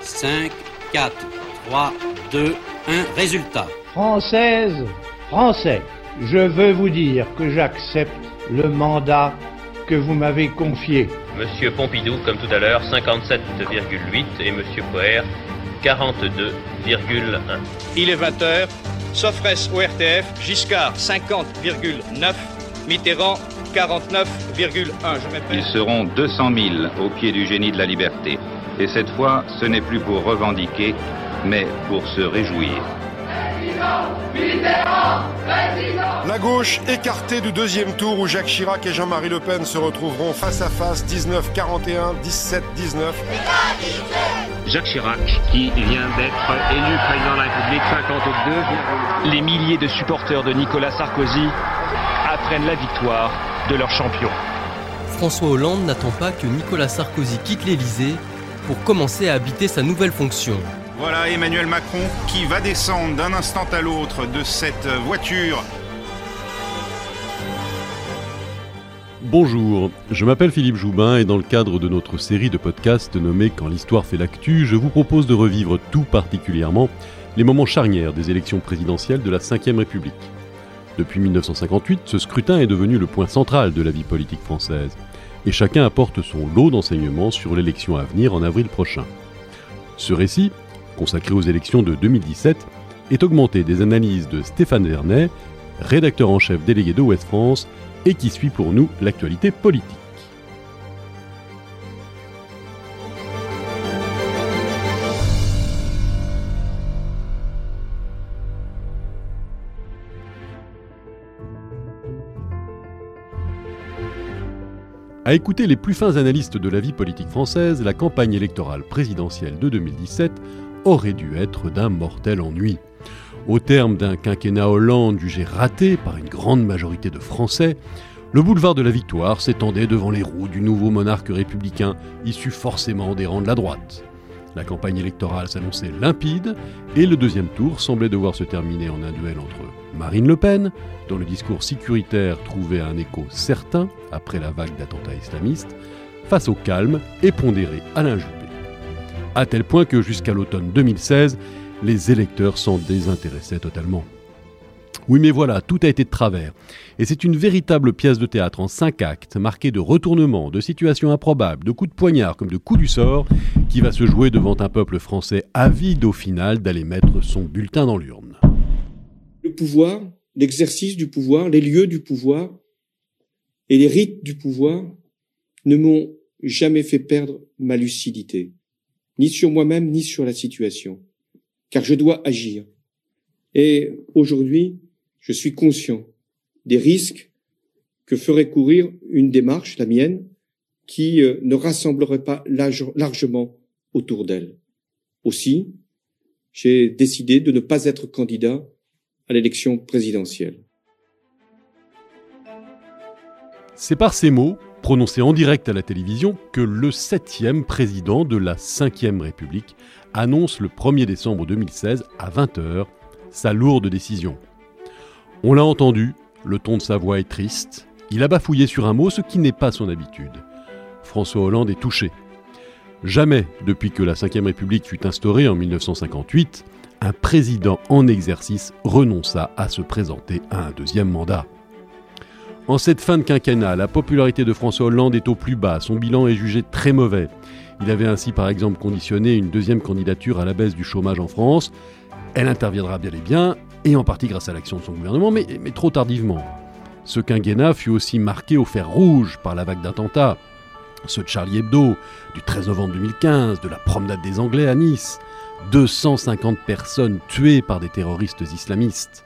5, 4, 3, 2, 1. Résultat. Française, Français, je veux vous dire que j'accepte le mandat que vous m'avez confié. Monsieur Pompidou, comme tout à l'heure, 57,8 et Monsieur Poher, 42,1. Il est 20h, Sofres au RTF, Giscard 50,9, Mitterrand 49,1. Je Ils seront 200 000 au pied du génie de la liberté. Et cette fois, ce n'est plus pour revendiquer, mais pour se réjouir. La gauche écartée du deuxième tour où Jacques Chirac et Jean-Marie Le Pen se retrouveront face à face 19-41, 17-19. Jacques Chirac, qui vient d'être élu président de la République, 52. Les milliers de supporters de Nicolas Sarkozy apprennent la victoire de leur champion. François Hollande n'attend pas que Nicolas Sarkozy quitte l'Élysée pour commencer à habiter sa nouvelle fonction. Voilà Emmanuel Macron qui va descendre d'un instant à l'autre de cette voiture. Bonjour, je m'appelle Philippe Joubin et dans le cadre de notre série de podcasts nommée Quand l'histoire fait l'actu, je vous propose de revivre tout particulièrement les moments charnières des élections présidentielles de la Ve République. Depuis 1958, ce scrutin est devenu le point central de la vie politique française, et chacun apporte son lot d'enseignements sur l'élection à venir en avril prochain. Ce récit, consacré aux élections de 2017, est augmenté des analyses de Stéphane Vernet, rédacteur en chef délégué de Ouest France, et qui suit pour nous l'actualité politique. À écouter les plus fins analystes de la vie politique française, la campagne électorale présidentielle de 2017 aurait dû être d'un mortel ennui. Au terme d'un quinquennat Hollande jugé raté par une grande majorité de Français, le boulevard de la victoire s'étendait devant les roues du nouveau monarque républicain, issu forcément des rangs de la droite. La campagne électorale s'annonçait limpide et le deuxième tour semblait devoir se terminer en un duel entre Marine Le Pen, dont le discours sécuritaire trouvait un écho certain après la vague d'attentats islamistes, face au calme et pondéré Alain Juppé. À tel point que jusqu'à l'automne 2016, les électeurs s'en désintéressaient totalement. Oui mais voilà, tout a été de travers. Et c'est une véritable pièce de théâtre en cinq actes, marquée de retournements, de situations improbables, de coups de poignard comme de coups du sort, qui va se jouer devant un peuple français avide au final d'aller mettre son bulletin dans l'urne. Le pouvoir, l'exercice du pouvoir, les lieux du pouvoir et les rites du pouvoir ne m'ont jamais fait perdre ma lucidité, ni sur moi-même, ni sur la situation, car je dois agir. Et aujourd'hui, je suis conscient des risques que ferait courir une démarche, la mienne, qui euh, ne rassemblerait pas largement autour d'elle. Aussi, j'ai décidé de ne pas être candidat à l'élection présidentielle. C'est par ces mots, prononcés en direct à la télévision, que le septième président de la Ve République annonce le 1er décembre 2016 à 20h sa lourde décision. On l'a entendu, le ton de sa voix est triste, il a bafouillé sur un mot, ce qui n'est pas son habitude. François Hollande est touché. Jamais, depuis que la Ve République fut instaurée en 1958, un président en exercice renonça à se présenter à un deuxième mandat. En cette fin de quinquennat, la popularité de François Hollande est au plus bas, son bilan est jugé très mauvais. Il avait ainsi par exemple conditionné une deuxième candidature à la baisse du chômage en France. Elle interviendra bien et bien, et en partie grâce à l'action de son gouvernement, mais, trop tardivement. Ce quinquennat fut aussi marqué au fer rouge par la vague d'attentats. Ce Charlie Hebdo du 13 novembre 2015, de la promenade des Anglais à Nice, 250 personnes tuées par des terroristes islamistes.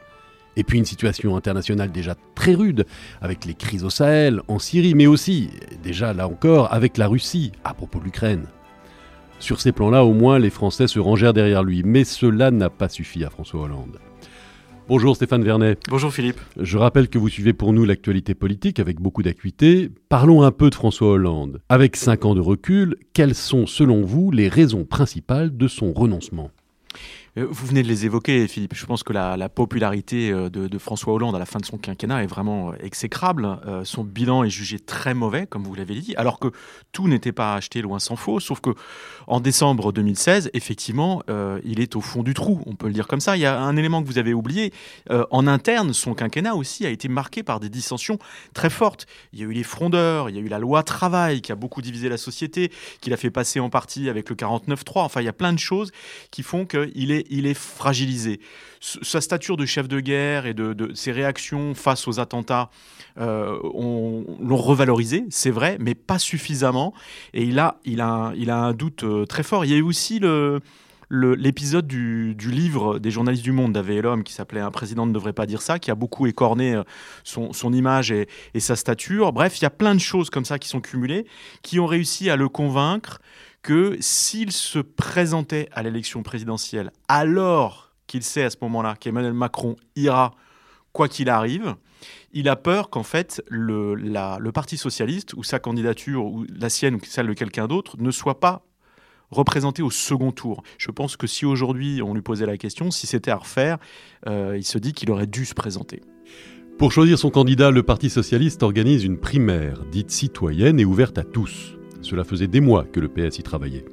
Et puis une situation internationale déjà très rude, avec les crises au Sahel, en Syrie, mais aussi, déjà là encore, avec la Russie, à propos de l'Ukraine. Sur ces plans-là, au moins, les Français se rangèrent derrière lui, mais cela n'a pas suffi à François Hollande. Bonjour Stéphane Vernet. Bonjour Philippe. Je rappelle que vous suivez pour nous l'actualité politique avec beaucoup d'acuité. Parlons un peu de François Hollande. Avec cinq ans de recul, quelles sont selon vous les raisons principales de son renoncement? Vous venez de les évoquer, Philippe. Je pense que la, popularité euh, de, François Hollande à la fin de son quinquennat est vraiment euh, exécrable. son bilan est jugé très mauvais, comme vous l'avez dit, alors que tout n'était pas acheté loin s'en faut. Sauf que en décembre 2016, effectivement, il est au fond du trou. On peut le dire comme ça. Il y a un élément que vous avez oublié. en interne, son quinquennat aussi a été marqué par des dissensions très fortes. Il y a eu les frondeurs, il y a eu la loi travail qui a beaucoup divisé la société, qu'il a fait passer en partie avec le 49-3. Enfin, il y a plein de choses qui font qu'il est il est fragilisé. Sa stature de chef de guerre et de, ses réactions face aux attentats euh, l'ont revalorisé, c'est vrai, mais pas suffisamment. Et il a, il a, il a un doute euh, très fort. Il y a eu aussi l'épisode du, livre des journalistes du Monde d'Ave l'homme qui s'appelait Un président ne devrait pas dire ça, qui a beaucoup écorné euh, son, image et, sa stature. Bref, il y a plein de choses comme ça qui sont cumulées, qui ont réussi à le convaincre que s'il se présentait à l'élection présidentielle alors qu'il sait à ce moment-là qu'Emmanuel Macron ira quoi qu'il arrive, il a peur qu'en fait le, Parti socialiste ou sa candidature ou la sienne ou celle de quelqu'un d'autre ne soit pas représenté au second tour. Je pense que si aujourd'hui on lui posait la question, si c'était à refaire, euh, il se dit qu'il aurait dû se présenter. Pour choisir son candidat, le Parti socialiste organise une primaire dite citoyenne et ouverte à tous. Cela faisait des mois que le PS y travaillait.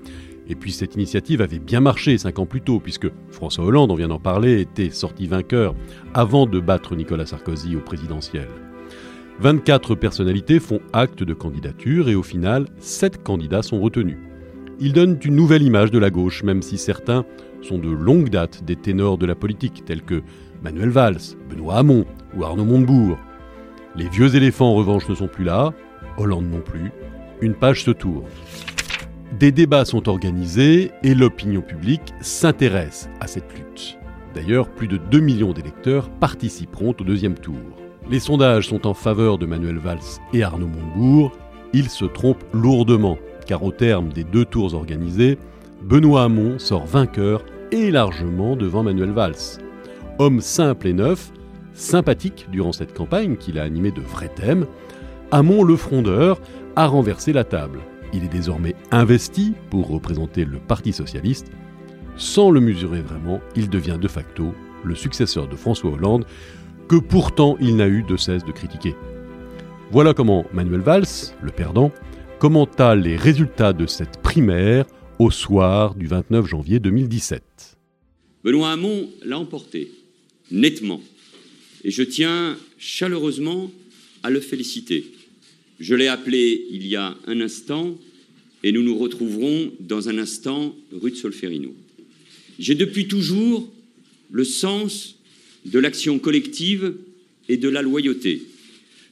Et puis cette initiative avait bien marché cinq ans plus tôt, puisque François Hollande, on vient d'en parler, était sorti vainqueur avant de battre Nicolas Sarkozy au présidentiel. 24 personnalités font acte de candidature et au final, 7 candidats sont retenus. Ils donnent une nouvelle image de la gauche, même si certains sont de longue date des ténors de la politique, tels que Manuel Valls, Benoît Hamon ou Arnaud Montebourg. Les vieux éléphants en revanche ne sont plus là, Hollande non plus, une page se tourne. Des débats sont organisés et l'opinion publique s'intéresse à cette lutte. D'ailleurs, plus de 2 millions d'électeurs participeront au deuxième tour. Les sondages sont en faveur de Manuel Valls et Arnaud Montebourg. Ils se trompent lourdement, car au terme des deux tours organisés, Benoît Hamon sort vainqueur et largement devant Manuel Valls. Homme simple et neuf, sympathique durant cette campagne qu'il a animé de vrais thèmes, Hamon le frondeur a renversé la table. Il est désormais investi pour représenter le Parti socialiste. Sans le mesurer vraiment, il devient de facto le successeur de François Hollande, que pourtant il n'a eu de cesse de critiquer. Voilà comment Manuel Valls, le perdant, commenta les résultats de cette primaire au soir du 29 janvier 2017. Benoît Hamon l'a emporté, nettement, et je tiens chaleureusement à le féliciter. Je l'ai appelé il y a un instant et nous nous retrouverons dans un instant rue de Solferino. J'ai depuis toujours le sens de l'action collective et de la loyauté.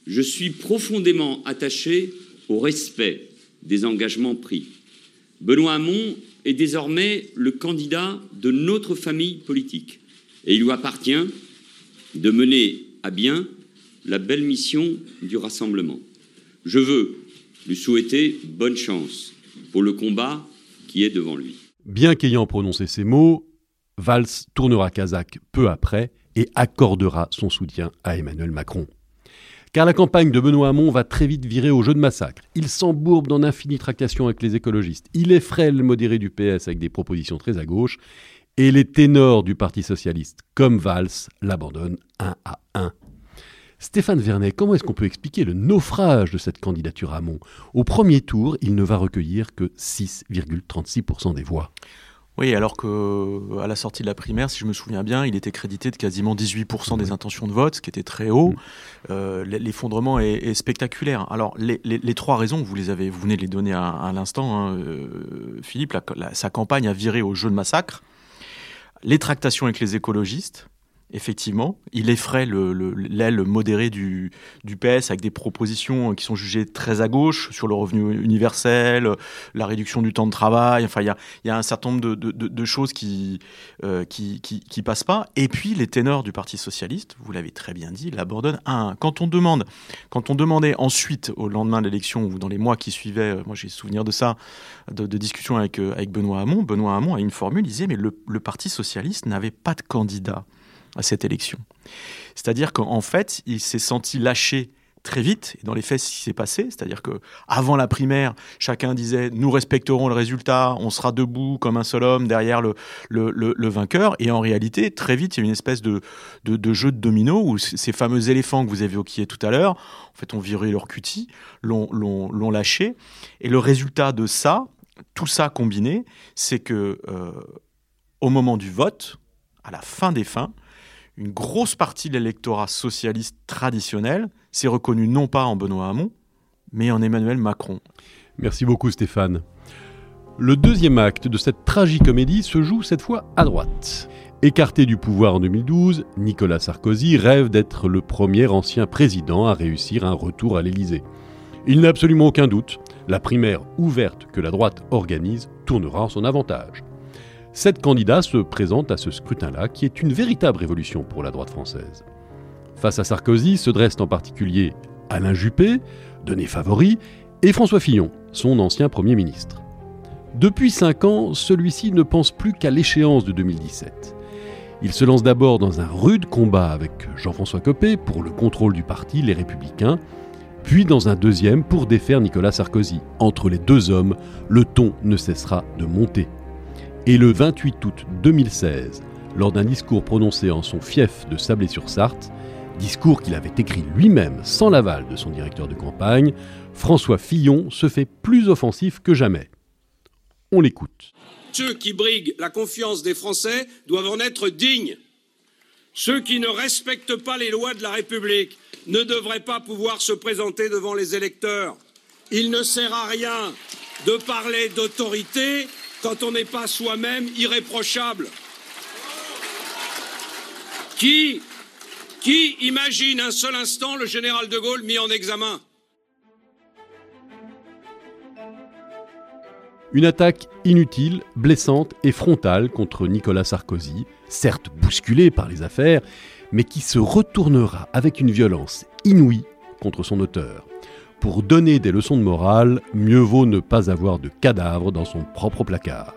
Je suis profondément attaché au respect des engagements pris. Benoît Hamon est désormais le candidat de notre famille politique et il lui appartient de mener à bien la belle mission du rassemblement. Je veux lui souhaiter bonne chance pour le combat qui est devant lui. Bien qu'ayant prononcé ces mots, Valls tournera Kazakh peu après et accordera son soutien à Emmanuel Macron. Car la campagne de Benoît Hamon va très vite virer au jeu de massacre. Il s'embourbe dans d'infinies tractations avec les écologistes. Il effraie le modéré du PS avec des propositions très à gauche. Et les ténors du Parti socialiste, comme Valls, l'abandonnent un à un. Stéphane Vernet, comment est-ce qu'on peut expliquer le naufrage de cette candidature à Mont? Au premier tour, il ne va recueillir que 6,36% des voix. Oui, alors que à la sortie de la primaire, si je me souviens bien, il était crédité de quasiment 18% des intentions de vote, ce qui était très haut. Mm. Euh, l'effondrement est, spectaculaire. Alors les, trois raisons, vous les avez, vous venez de les donner à, l'instant, hein, euh, Philippe. sa campagne a viré au jeu de massacre. Les tractations avec les écologistes, effectivement. Il effraie l'aile modérée du, du, PS avec des propositions qui sont jugées très à gauche sur le revenu universel, la réduction du temps de travail. Enfin, il y a, un certain nombre de, choses qui, euh, passent pas. Et puis, les ténors du Parti socialiste, vous l'avez très bien dit, l'abandonnent un. Quand on demande, demandait ensuite, au lendemain de l'élection ou dans les mois qui suivaient, euh, moi j'ai souvenir de ça, de, discussions avec, euh, avec Benoît Hamon, Benoît Hamon a une formule, il disait, mais le Parti socialiste n'avait pas de candidat à cette élection. C'est-à-dire qu'en fait, il s'est senti lâché très vite. Et dans les faits, ce qui s'est passé, c'est-à-dire que avant la primaire, chacun disait nous respecterons le résultat, on sera debout comme un seul homme derrière le, le, le, vainqueur. Et en réalité, très vite, il y a une espèce de, de, jeu de domino où ces fameux éléphants que vous évoquiez tout à l'heure, en fait, ont viré leur cutie, l'ont lâché. Et le résultat de ça, tout ça combiné, c'est que euh, au moment du vote, à la fin des fins, une grosse partie de l'électorat socialiste traditionnel s'est reconnu non pas en Benoît Hamon, mais en Emmanuel Macron. Merci beaucoup Stéphane. Le deuxième acte de cette tragicomédie se joue cette fois à droite. Écarté du pouvoir en 2012, Nicolas Sarkozy rêve d'être le premier ancien président à réussir un retour à l'Élysée. Il n'a absolument aucun doute, la primaire ouverte que la droite organise tournera en son avantage. Sept candidats se présentent à ce scrutin-là, qui est une véritable révolution pour la droite française. Face à Sarkozy se dressent en particulier Alain Juppé, donné favori, et François Fillon, son ancien Premier ministre. Depuis cinq ans, celui-ci ne pense plus qu'à l'échéance de 2017. Il se lance d'abord dans un rude combat avec Jean-François Copé pour le contrôle du parti Les Républicains, puis dans un deuxième pour défaire Nicolas Sarkozy. Entre les deux hommes, le ton ne cessera de monter. Et le 28 août 2016, lors d'un discours prononcé en son fief de Sablé-sur-Sarthe, discours qu'il avait écrit lui-même sans l'aval de son directeur de campagne, François Fillon se fait plus offensif que jamais. On l'écoute. Ceux qui briguent la confiance des Français doivent en être dignes. Ceux qui ne respectent pas les lois de la République ne devraient pas pouvoir se présenter devant les électeurs. Il ne sert à rien de parler d'autorité quand on n'est pas soi-même irréprochable Qui, imagine un seul instant le général de Gaulle mis en examen? Une attaque inutile, blessante et frontale contre Nicolas Sarkozy, certes bousculé par les affaires, mais qui se retournera avec une violence inouïe contre son auteur. Pour donner des leçons de morale, mieux vaut ne pas avoir de cadavre dans son propre placard.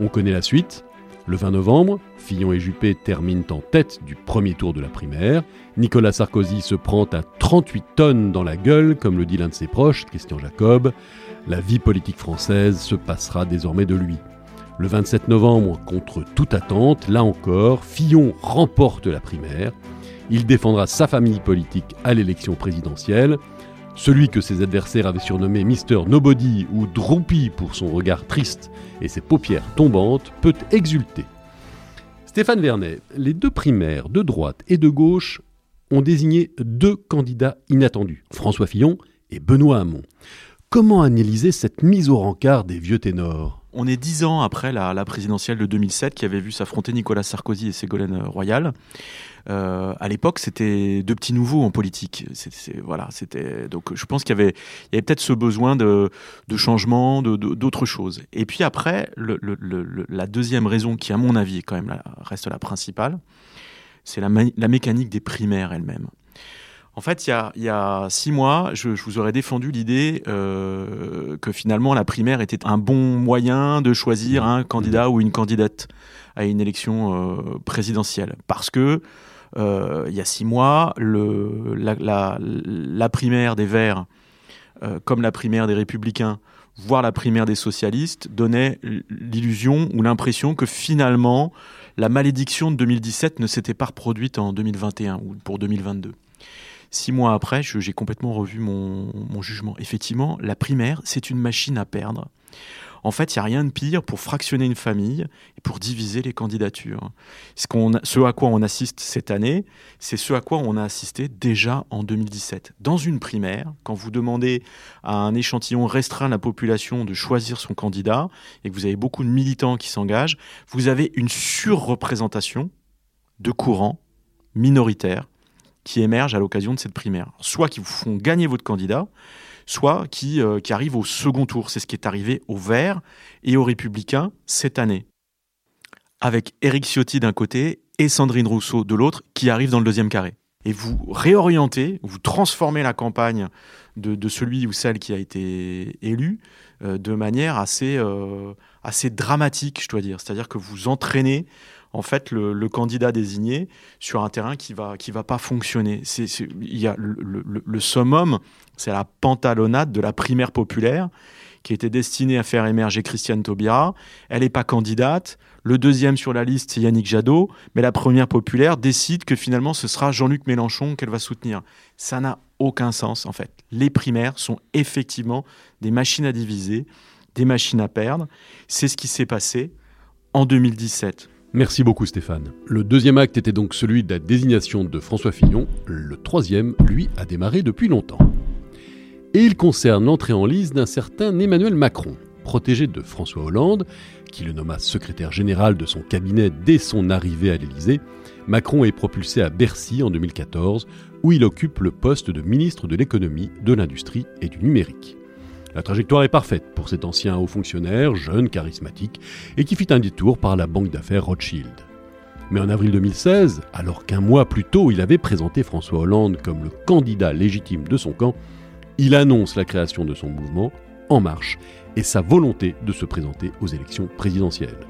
On connaît la suite. Le 20 novembre, Fillon et Juppé terminent en tête du premier tour de la primaire. Nicolas Sarkozy se prend à 38 tonnes dans la gueule, comme le dit l'un de ses proches, Christian Jacob. La vie politique française se passera désormais de lui. Le 27 novembre, contre toute attente, là encore, Fillon remporte la primaire. Il défendra sa famille politique à l'élection présidentielle. Celui que ses adversaires avaient surnommé Mister Nobody ou Droopy pour son regard triste et ses paupières tombantes peut exulter. Stéphane Vernet, les deux primaires de droite et de gauche ont désigné deux candidats inattendus, François Fillon et Benoît Hamon. Comment analyser cette mise au rencard des vieux ténors? On est dix ans après la, présidentielle de 2007 qui avait vu s'affronter Nicolas Sarkozy et Ségolène Royal. Euh, à l'époque, c'était deux petits nouveaux en politique. voilà, c'était donc je pense qu'il y avait, peut-être ce besoin de, de changement, d'autres choses. Et puis après, la deuxième raison qui, à mon avis, reste la principale, c'est la, la mécanique des primaires elles-mêmes. En fait, il y a, six mois, je, vous aurais défendu l'idée euh, que finalement la primaire était un bon moyen de choisir un candidat ou une candidate à une élection euh, présidentielle. Parce que euh, il y a six mois, le, la, primaire des Verts, comme la primaire des Républicains, voire la primaire des socialistes, donnait l'illusion ou l'impression que finalement, la malédiction de 2017 ne s'était pas reproduite en 2021 ou pour 2022. Six mois après, j'ai complètement revu mon, jugement. Effectivement, la primaire, c'est une machine à perdre. En fait, il n'y a rien de pire pour fractionner une famille et pour diviser les candidatures. Ce, ce à quoi on assiste cette année, c'est ce à quoi on a assisté déjà en 2017. Dans une primaire, quand vous demandez à un échantillon restreint de la population de choisir son candidat et que vous avez beaucoup de militants qui s'engagent, vous avez une surreprésentation de courants minoritaires qui émergent à l'occasion de cette primaire. Soit qui vous font gagner votre candidat, soit qui, euh, qui arrivent au second tour. C'est ce qui est arrivé aux Verts et aux Républicains cette année. Avec Éric Ciotti d'un côté et Sandrine Rousseau de l'autre, qui arrivent dans le deuxième carré. Et vous réorientez, vous transformez la campagne de, celui ou celle qui a été élu euh, de manière assez, euh, assez dramatique, je dois dire. C'est-à-dire que vous entraînez en fait le, candidat désigné sur un terrain qui va qui va pas fonctionner. Il y a le, summum, c'est la pantalonnade de la primaire populaire qui était destinée à faire émerger Christiane Taubira. Elle n'est pas candidate. Le deuxième sur la liste, c'est Yannick Jadot. Mais la première populaire décide que finalement, ce sera Jean-Luc Mélenchon qu'elle va soutenir. Ça n'a aucun sens, en fait. Les primaires sont effectivement des machines à diviser, des machines à perdre. C'est ce qui s'est passé en 2017. Merci beaucoup Stéphane. Le deuxième acte était donc celui de la désignation de François Fillon. Le troisième, lui, a démarré depuis longtemps. Et il concerne l'entrée en lice d'un certain Emmanuel Macron, protégé de François Hollande, qui le nomma secrétaire général de son cabinet dès son arrivée à l'Élysée. Macron est propulsé à Bercy en 2014, où il occupe le poste de ministre de l'économie, de l'industrie et du numérique. La trajectoire est parfaite pour cet ancien haut fonctionnaire, jeune, charismatique, et qui fit un détour par la banque d'affaires Rothschild. Mais en avril 2016, alors qu'un mois plus tôt il avait présenté François Hollande comme le candidat légitime de son camp, il annonce la création de son mouvement En Marche et sa volonté de se présenter aux élections présidentielles.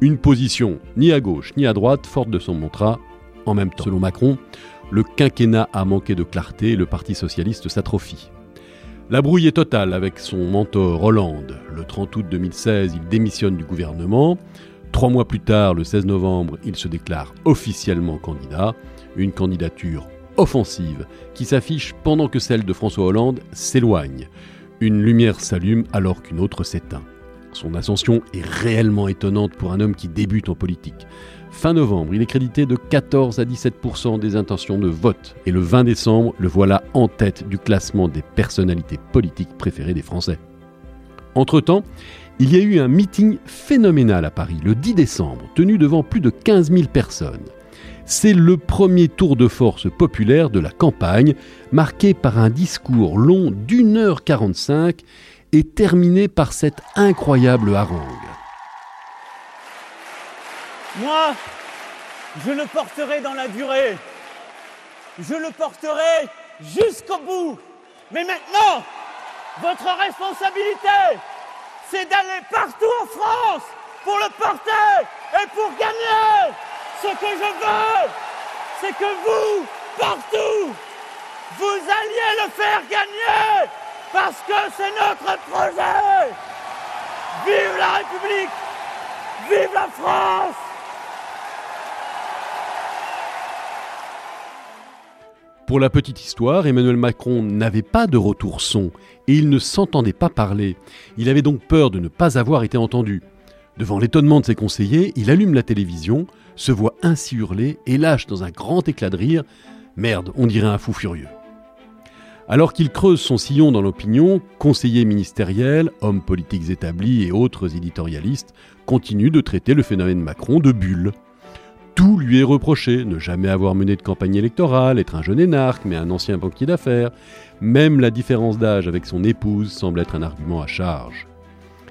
Une position ni à gauche ni à droite forte de son mantra en même temps. Selon Macron, le quinquennat a manqué de clarté et le Parti socialiste s'atrophie. La brouille est totale avec son mentor Hollande. Le 30 août 2016, il démissionne du gouvernement. Trois mois plus tard, le 16 novembre, il se déclare officiellement candidat. Une candidature offensive qui s'affiche pendant que celle de François Hollande s'éloigne. Une lumière s'allume alors qu'une autre s'éteint. Son ascension est réellement étonnante pour un homme qui débute en politique. Fin novembre, il est crédité de 14 à 17% des intentions de vote. Et le 20 décembre, le voilà en tête du classement des personnalités politiques préférées des Français. Entre-temps, il y a eu un meeting phénoménal à Paris le 10 décembre, tenu devant plus de 15 000 personnes. C'est le premier tour de force populaire de la campagne, marqué par un discours long d'une heure 45 et terminé par cette incroyable harangue. Moi, je le porterai dans la durée. Je le porterai jusqu'au bout. Mais maintenant, votre responsabilité, c'est d'aller partout en France pour le porter et pour gagner. Ce que je veux, c'est que vous, partout, vous alliez le faire gagner parce que c'est notre projet. Vive la République, vive la France Pour la petite histoire, Emmanuel Macron n'avait pas de retour son et il ne s'entendait pas parler. Il avait donc peur de ne pas avoir été entendu. Devant l'étonnement de ses conseillers, il allume la télévision, se voit ainsi hurler et lâche dans un grand éclat de rire Merde, on dirait un fou furieux. Alors qu'il creuse son sillon dans l'opinion, conseillers ministériels, hommes politiques établis et autres éditorialistes continuent de traiter le phénomène Macron de bulle. Tout lui est reproché, ne jamais avoir mené de campagne électorale, être un jeune énarque, mais un ancien banquier d'affaires. Même la différence d'âge avec son épouse semble être un argument à charge.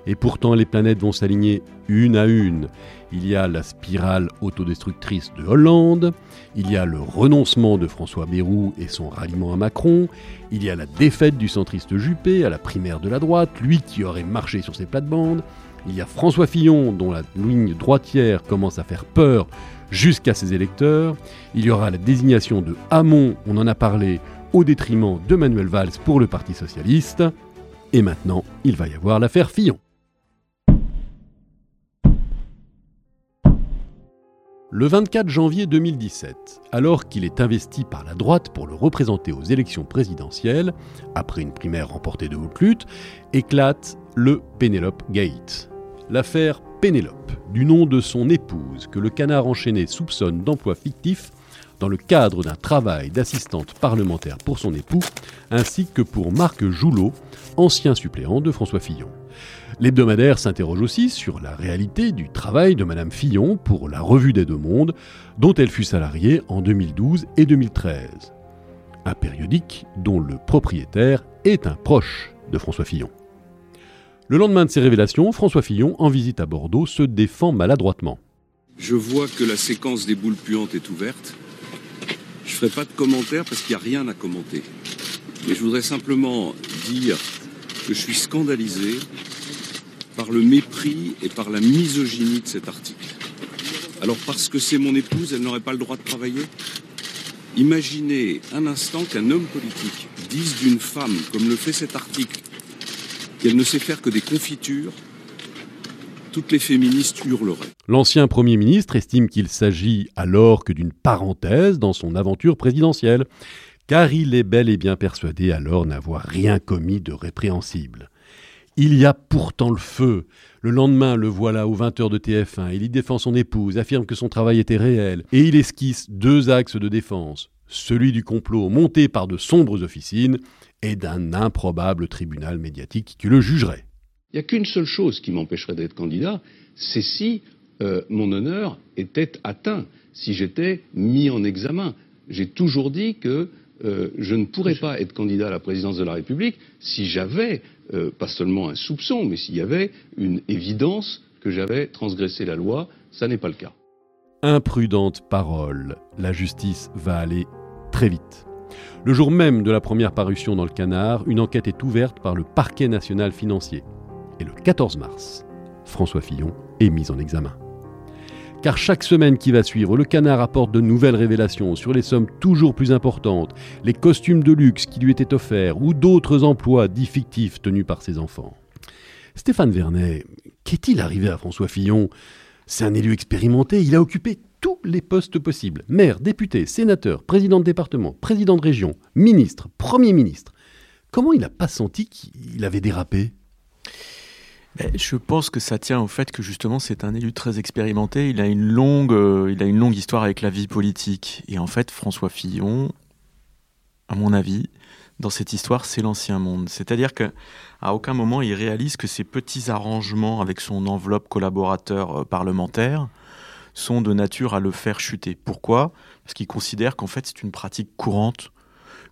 Et pourtant, les planètes vont s'aligner une à une. Il y a la spirale autodestructrice de Hollande, il y a le renoncement de François Bayrou et son ralliement à Macron, il y a la défaite du centriste Juppé à la primaire de la droite, lui qui aurait marché sur ses plates-bandes, il y a François Fillon dont la ligne droitière commence à faire peur jusqu'à ses électeurs. Il y aura la désignation de Hamon, on en a parlé, au détriment de Manuel Valls pour le Parti socialiste. Et maintenant, il va y avoir l'affaire Fillon. Le 24 janvier 2017, alors qu'il est investi par la droite pour le représenter aux élections présidentielles, après une primaire remportée de haute lutte, éclate le Penelope Gate. L'affaire Pénélope, du nom de son épouse, que le canard enchaîné soupçonne d'emploi fictif dans le cadre d'un travail d'assistante parlementaire pour son époux, ainsi que pour Marc Joulot, ancien suppléant de François Fillon. L'hebdomadaire s'interroge aussi sur la réalité du travail de Madame Fillon pour la Revue des Deux Mondes, dont elle fut salariée en 2012 et 2013. Un périodique dont le propriétaire est un proche de François Fillon. Le lendemain de ces révélations, François Fillon, en visite à Bordeaux, se défend maladroitement. Je vois que la séquence des boules puantes est ouverte. Je ne ferai pas de commentaires parce qu'il n'y a rien à commenter. Mais je voudrais simplement dire que je suis scandalisé par le mépris et par la misogynie de cet article. Alors parce que c'est mon épouse, elle n'aurait pas le droit de travailler? Imaginez un instant qu'un homme politique dise d'une femme, comme le fait cet article, qu'elle ne sait faire que des confitures, toutes les féministes hurleraient. L'ancien Premier ministre estime qu'il s'agit alors que d'une parenthèse dans son aventure présidentielle, car il est bel et bien persuadé alors n'avoir rien commis de répréhensible. Il y a pourtant le feu. Le lendemain, le voilà aux 20h de TF1. Il y défend son épouse, affirme que son travail était réel, et il esquisse deux axes de défense. Celui du complot monté par de sombres officines et d'un improbable tribunal médiatique qui le jugerait. Il n'y a qu'une seule chose qui m'empêcherait d'être candidat, c'est si euh, mon honneur était atteint, si j'étais mis en examen. J'ai toujours dit que euh, je ne pourrais pas être candidat à la présidence de la République si j'avais, euh, pas seulement un soupçon, mais s'il y avait une évidence que j'avais transgressé la loi. Ça n'est pas le cas. Imprudente parole. La justice va aller très vite. Le jour même de la première parution dans le canard, une enquête est ouverte par le parquet national financier. Et le 14 mars, François Fillon est mis en examen car chaque semaine qui va suivre, le canard apporte de nouvelles révélations sur les sommes toujours plus importantes, les costumes de luxe qui lui étaient offerts ou d'autres emplois dits fictifs tenus par ses enfants. Stéphane Vernet, qu'est-il arrivé à François Fillon? C'est un élu expérimenté, il a occupé tous les postes possibles. Maire, député, sénateur, président de département, président de région, ministre, premier ministre. Comment il n'a pas senti qu'il avait dérapé? Ben, je pense que ça tient au fait que justement c'est un élu très expérimenté. Il a une longue, euh, il a une longue histoire avec la vie politique. Et en fait, François Fillon, à mon avis, dans cette histoire, c'est l'ancien monde. C'est-à-dire qu'à aucun moment il réalise que ces petits arrangements avec son enveloppe collaborateur euh, parlementaire sont de nature à le faire chuter. Pourquoi? Parce qu'il considère qu'en fait c'est une pratique courante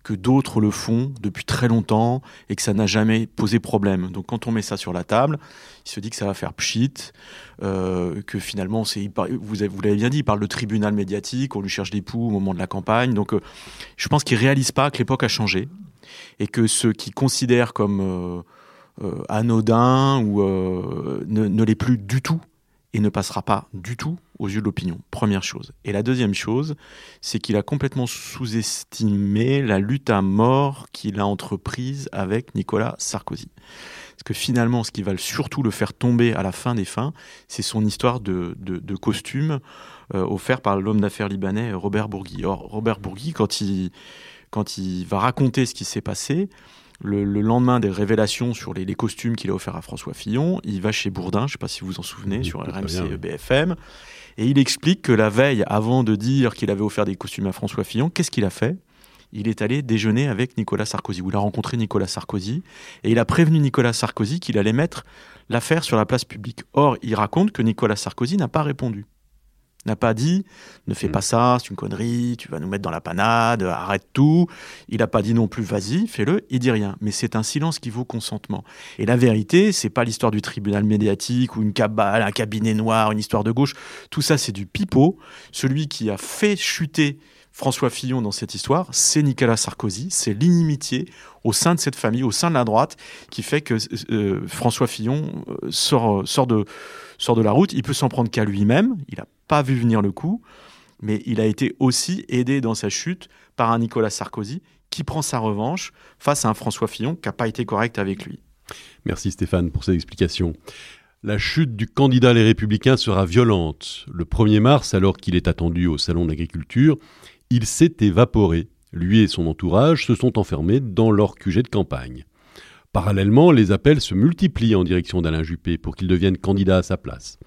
que d'autres le font depuis très longtemps et que ça n'a jamais posé problème. Donc quand on met ça sur la table, il se dit que ça va faire pchit, euh, que finalement, vous, l'avez bien dit, il parle de tribunal médiatique, on lui cherche des poux au moment de la campagne. Donc euh, je pense qu'il réalise pas que l'époque a changé et que ceux qui considèrent comme euh, anodin ou ne, ne l'est plus du tout et ne passera pas du tout aux yeux de l'opinion. Première chose. Et la deuxième chose, c'est qu'il a complètement sous-estimé la lutte à mort qu'il a entreprise avec Nicolas Sarkozy. Parce que finalement, ce qui va surtout le faire tomber à la fin des fins, c'est son histoire de, costume euh, offert par l'homme d'affaires libanais Robert Bourgui. Or, Robert Bourgui, quand il va raconter ce qui s'est passé, le, lendemain des révélations sur les, costumes qu'il a offerts à François Fillon, il va chez Bourdin, je ne sais pas si vous vous en souvenez, sur RMC BFM, et il explique que la veille, avant de dire qu'il avait offert des costumes à François Fillon, qu'est-ce qu'il a fait? Il est allé déjeuner avec Nicolas Sarkozy, où il a rencontré Nicolas Sarkozy, et il a prévenu Nicolas Sarkozy qu'il allait mettre l'affaire sur la place publique. Or, il raconte que Nicolas Sarkozy n'a pas répondu n'a pas dit ne fais mm. pas ça, c'est une connerie, tu vas nous mettre dans la panade, arrête tout. Il n'a pas dit non plus vas-y, fais-le. Il dit rien. Mais c'est un silence qui vaut consentement. Et la vérité, c'est pas l'histoire du tribunal médiatique ou une cabale, un cabinet noir, une histoire de gauche. Tout ça, c'est du pipeau. Celui qui a fait chuter François Fillon dans cette histoire, c'est Nicolas Sarkozy, c'est l'inimitié au sein de cette famille, au sein de la droite, qui fait que euh, François Fillon euh, sort, sort, de, sort de la route. Il peut s'en prendre qu'à lui-même, il n'a pas vu venir le coup, mais il a été aussi aidé dans sa chute par un Nicolas Sarkozy qui prend sa revanche face à un François Fillon qui n'a pas été correct avec lui. Merci Stéphane pour ces explications. La chute du candidat Les Républicains sera violente. Le 1er mars, alors qu'il est attendu au Salon d'agriculture, il s'est évaporé. Lui et son entourage se sont enfermés dans leur QG de campagne. Parallèlement, les appels se multiplient en direction d'Alain Juppé pour qu'il devienne candidat à sa place.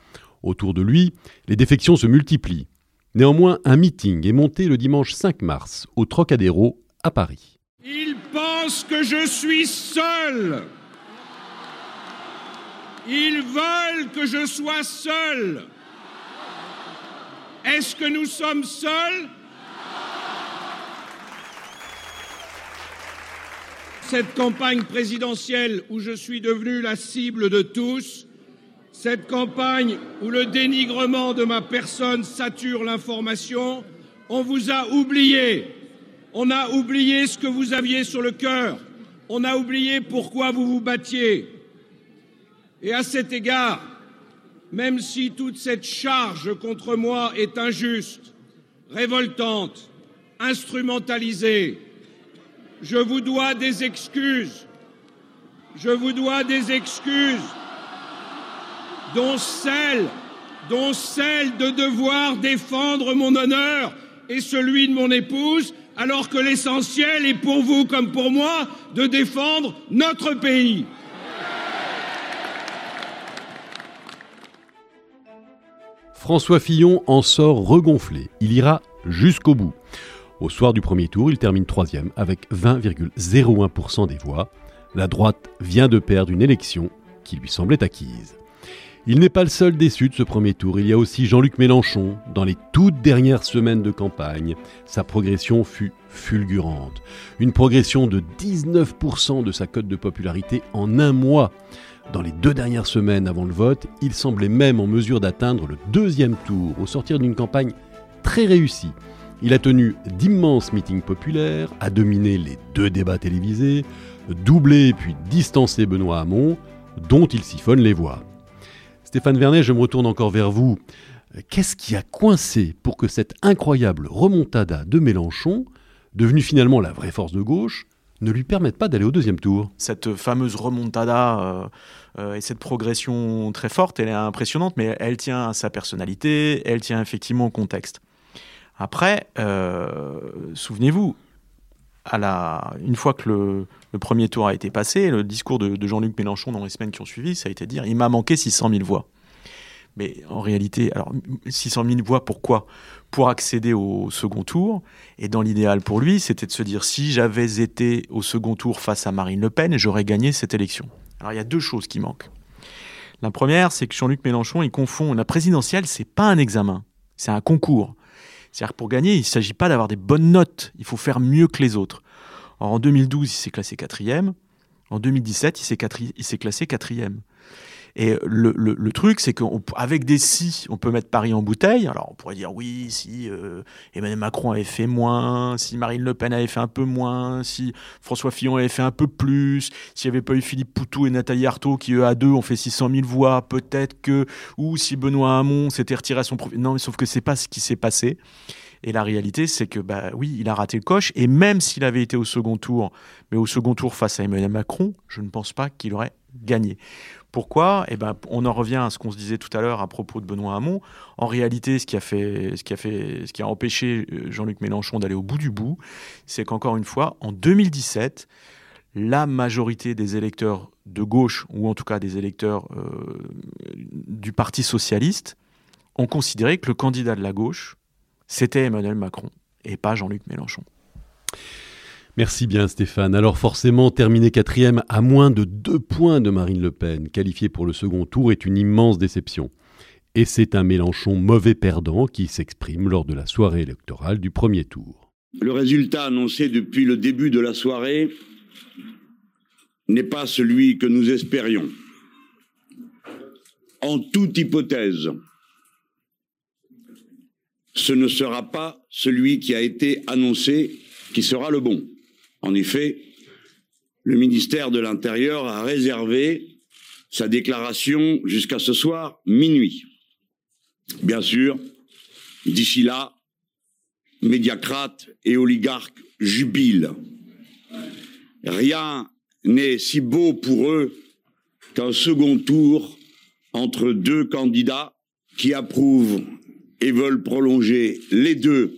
Autour de lui, les défections se multiplient. Néanmoins, un meeting est monté le dimanche 5 mars au Trocadéro à Paris. Ils pensent que je suis seul. Ils veulent que je sois seul. Est-ce que nous sommes seuls? Cette campagne présidentielle où je suis devenu la cible de tous, cette campagne où le dénigrement de ma personne sature l'information, on vous a oublié. On a oublié ce que vous aviez sur le cœur. On a oublié pourquoi vous vous battiez. Et à cet égard, même si toute cette charge contre moi est injuste, révoltante, instrumentalisée, je vous dois des excuses. Je vous dois des excuses, dont celle, dont celle de devoir défendre mon honneur et celui de mon épouse, alors que l'essentiel est pour vous comme pour moi de défendre notre pays. François Fillon en sort regonflé. Il ira jusqu'au bout. Au soir du premier tour, il termine troisième avec 20,01% des voix. La droite vient de perdre une élection qui lui semblait acquise. Il n'est pas le seul déçu de ce premier tour, il y a aussi Jean-Luc Mélenchon. Dans les toutes dernières semaines de campagne, sa progression fut fulgurante. Une progression de 19% de sa cote de popularité en un mois. Dans les deux dernières semaines avant le vote, il semblait même en mesure d'atteindre le deuxième tour au sortir d'une campagne très réussie. Il a tenu d'immenses meetings populaires, a dominé les deux débats télévisés, doublé puis distancé Benoît Hamon, dont il siphonne les voix. Stéphane Vernet, je me retourne encore vers vous. Qu'est-ce qui a coincé pour que cette incroyable remontada de Mélenchon, devenue finalement la vraie force de gauche, ne lui permettent pas d'aller au deuxième tour? Cette fameuse remontada euh, euh, et cette progression très forte, elle est impressionnante, mais elle tient à sa personnalité, elle tient effectivement au contexte. Après, euh, souvenez-vous, à la, une fois que le, premier tour a été passé, le discours de, de Jean-Luc Mélenchon dans les semaines qui ont suivi, ça a été de dire il m'a manqué 600 000 voix. Mais en réalité, alors 600 000 voix, pourquoi? Pour accéder au second tour. Et dans l'idéal pour lui, c'était de se dire si j'avais été au second tour face à Marine Le Pen, j'aurais gagné cette élection. Alors il y a deux choses qui manquent. La première, c'est que Jean-Luc Mélenchon, il confond la présidentielle, c'est pas un examen, c'est un concours. C'est-à-dire que pour gagner, il ne s'agit pas d'avoir des bonnes notes, il faut faire mieux que les autres. en 2012, il s'est classé quatrième. En 2017, il s'est classé quatrième. Et le, le, truc, c'est qu'avec des si, on peut mettre Paris en bouteille. Alors on pourrait dire oui, si euh, Emmanuel Macron avait fait moins, si Marine Le Pen avait fait un peu moins, si François Fillon avait fait un peu plus, s'il n'y avait pas eu Philippe Poutou et Nathalie Arthaud qui eux à deux ont fait 600 000 voix, peut-être que, ou si Benoît Hamon s'était retiré à son profit. Non, mais sauf que c'est pas ce qui s'est passé. Et la réalité, c'est que, bah oui, il a raté le coche. Et même s'il avait été au second tour, mais au second tour face à Emmanuel Macron, je ne pense pas qu'il aurait gagné. Pourquoi? Eh ben, on en revient à ce qu'on se disait tout à l'heure à propos de Benoît Hamon. En réalité, ce qui a fait, ce qui a empêché euh, Jean-Luc Mélenchon d'aller au bout du bout, c'est qu'encore une fois, en 2017, la majorité des électeurs de gauche, ou en tout cas des électeurs euh, du Parti socialiste, ont considéré que le candidat de la gauche, c'était Emmanuel Macron et pas Jean-Luc Mélenchon. Merci bien Stéphane. Alors forcément, terminer quatrième à moins de deux points de Marine Le Pen, qualifiée pour le second tour, est une immense déception. Et c'est un Mélenchon mauvais perdant qui s'exprime lors de la soirée électorale du premier tour. Le résultat annoncé depuis le début de la soirée n'est pas celui que nous espérions. En toute hypothèse, ce ne sera pas celui qui a été annoncé qui sera le bon. En effet, le ministère de l'Intérieur a réservé sa déclaration jusqu'à ce soir minuit. Bien sûr, d'ici là, médiacrates et oligarques jubilent. Rien n'est si beau pour eux qu'un second tour entre deux candidats qui approuvent et veulent prolonger les deux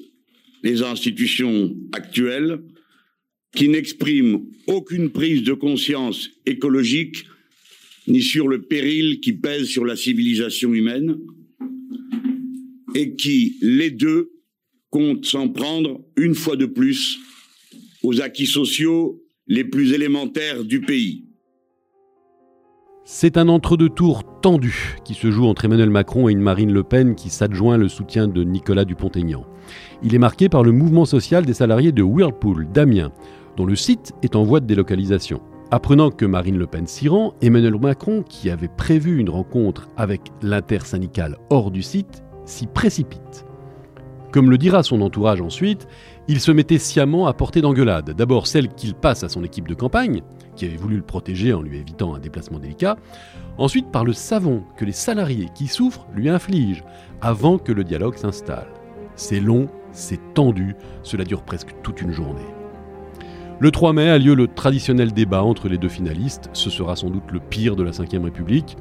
les institutions actuelles qui n'exprime aucune prise de conscience écologique ni sur le péril qui pèse sur la civilisation humaine et qui, les deux, comptent s'en prendre une fois de plus aux acquis sociaux les plus élémentaires du pays. C'est un entre-deux tours tendu qui se joue entre Emmanuel Macron et une Marine Le Pen qui s'adjoint le soutien de Nicolas Dupont-Aignan. Il est marqué par le mouvement social des salariés de Whirlpool, Damien, dont le site est en voie de délocalisation. Apprenant que Marine Le Pen s'y rend, Emmanuel Macron, qui avait prévu une rencontre avec l'intersyndicale hors du site, s'y précipite. Comme le dira son entourage ensuite, il se mettait sciemment à portée d'engueulade. D'abord celle qu'il passe à son équipe de campagne, qui avait voulu le protéger en lui évitant un déplacement délicat. Ensuite par le savon que les salariés qui souffrent lui infligent avant que le dialogue s'installe. C'est long, c'est tendu, cela dure presque toute une journée. Le 3 mai a lieu le traditionnel débat entre les deux finalistes. Ce sera sans doute le pire de la Ve République.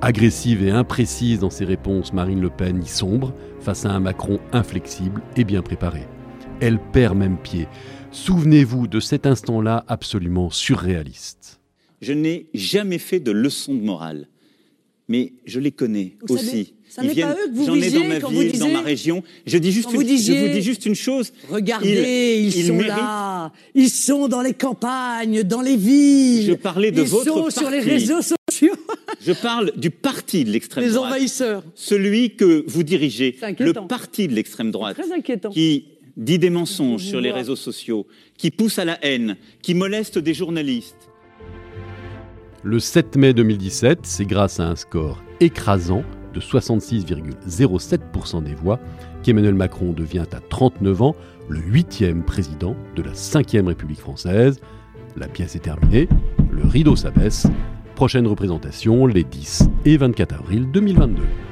Agressive et imprécise dans ses réponses, Marine Le Pen y sombre face à un Macron inflexible et bien préparé. Elle perd même pied. Souvenez-vous de cet instant-là absolument surréaliste. Je n'ai jamais fait de leçons de morale, mais je les connais Vous aussi. savez, ça Ils n'est pas viennent- eux que vous J'en ai dans ma ville, dans ma région. Je dis juste, une, je disiez, vous dis juste une chose. Regardez, ils, ils sont méritent- là, ils sont dans les campagnes, dans les villes. Je parlais de ils votre sont sur les réseaux sociaux. Je parle du parti de l'extrême Les droite. envahisseurs. Celui que vous dirigez, C'est le parti de l'extrême droite, Très inquiétant. qui dit des mensonges sur les réseaux sociaux, qui pousse à la haine, qui moleste des journalistes. Le 7 mai 2017, c'est grâce à un score écrasant de 66,07% des voix qu'Emmanuel Macron devient à 39 ans le huitième président de la 5ème République française. La pièce est terminée, le rideau s'abaisse. Prochaine représentation les 10 et 24 avril 2022. «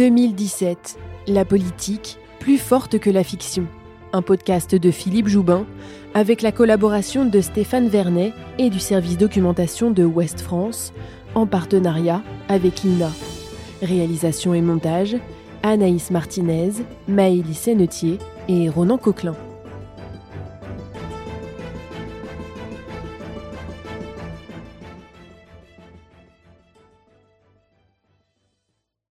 2017. La politique, plus forte que la fiction. Un podcast de Philippe Joubin, avec la collaboration de Stéphane Vernet et du service documentation de Ouest France, en partenariat avec l'INA. Réalisation et montage, Anaïs Martinez, Maëlys Sennetier et Ronan Coquelin.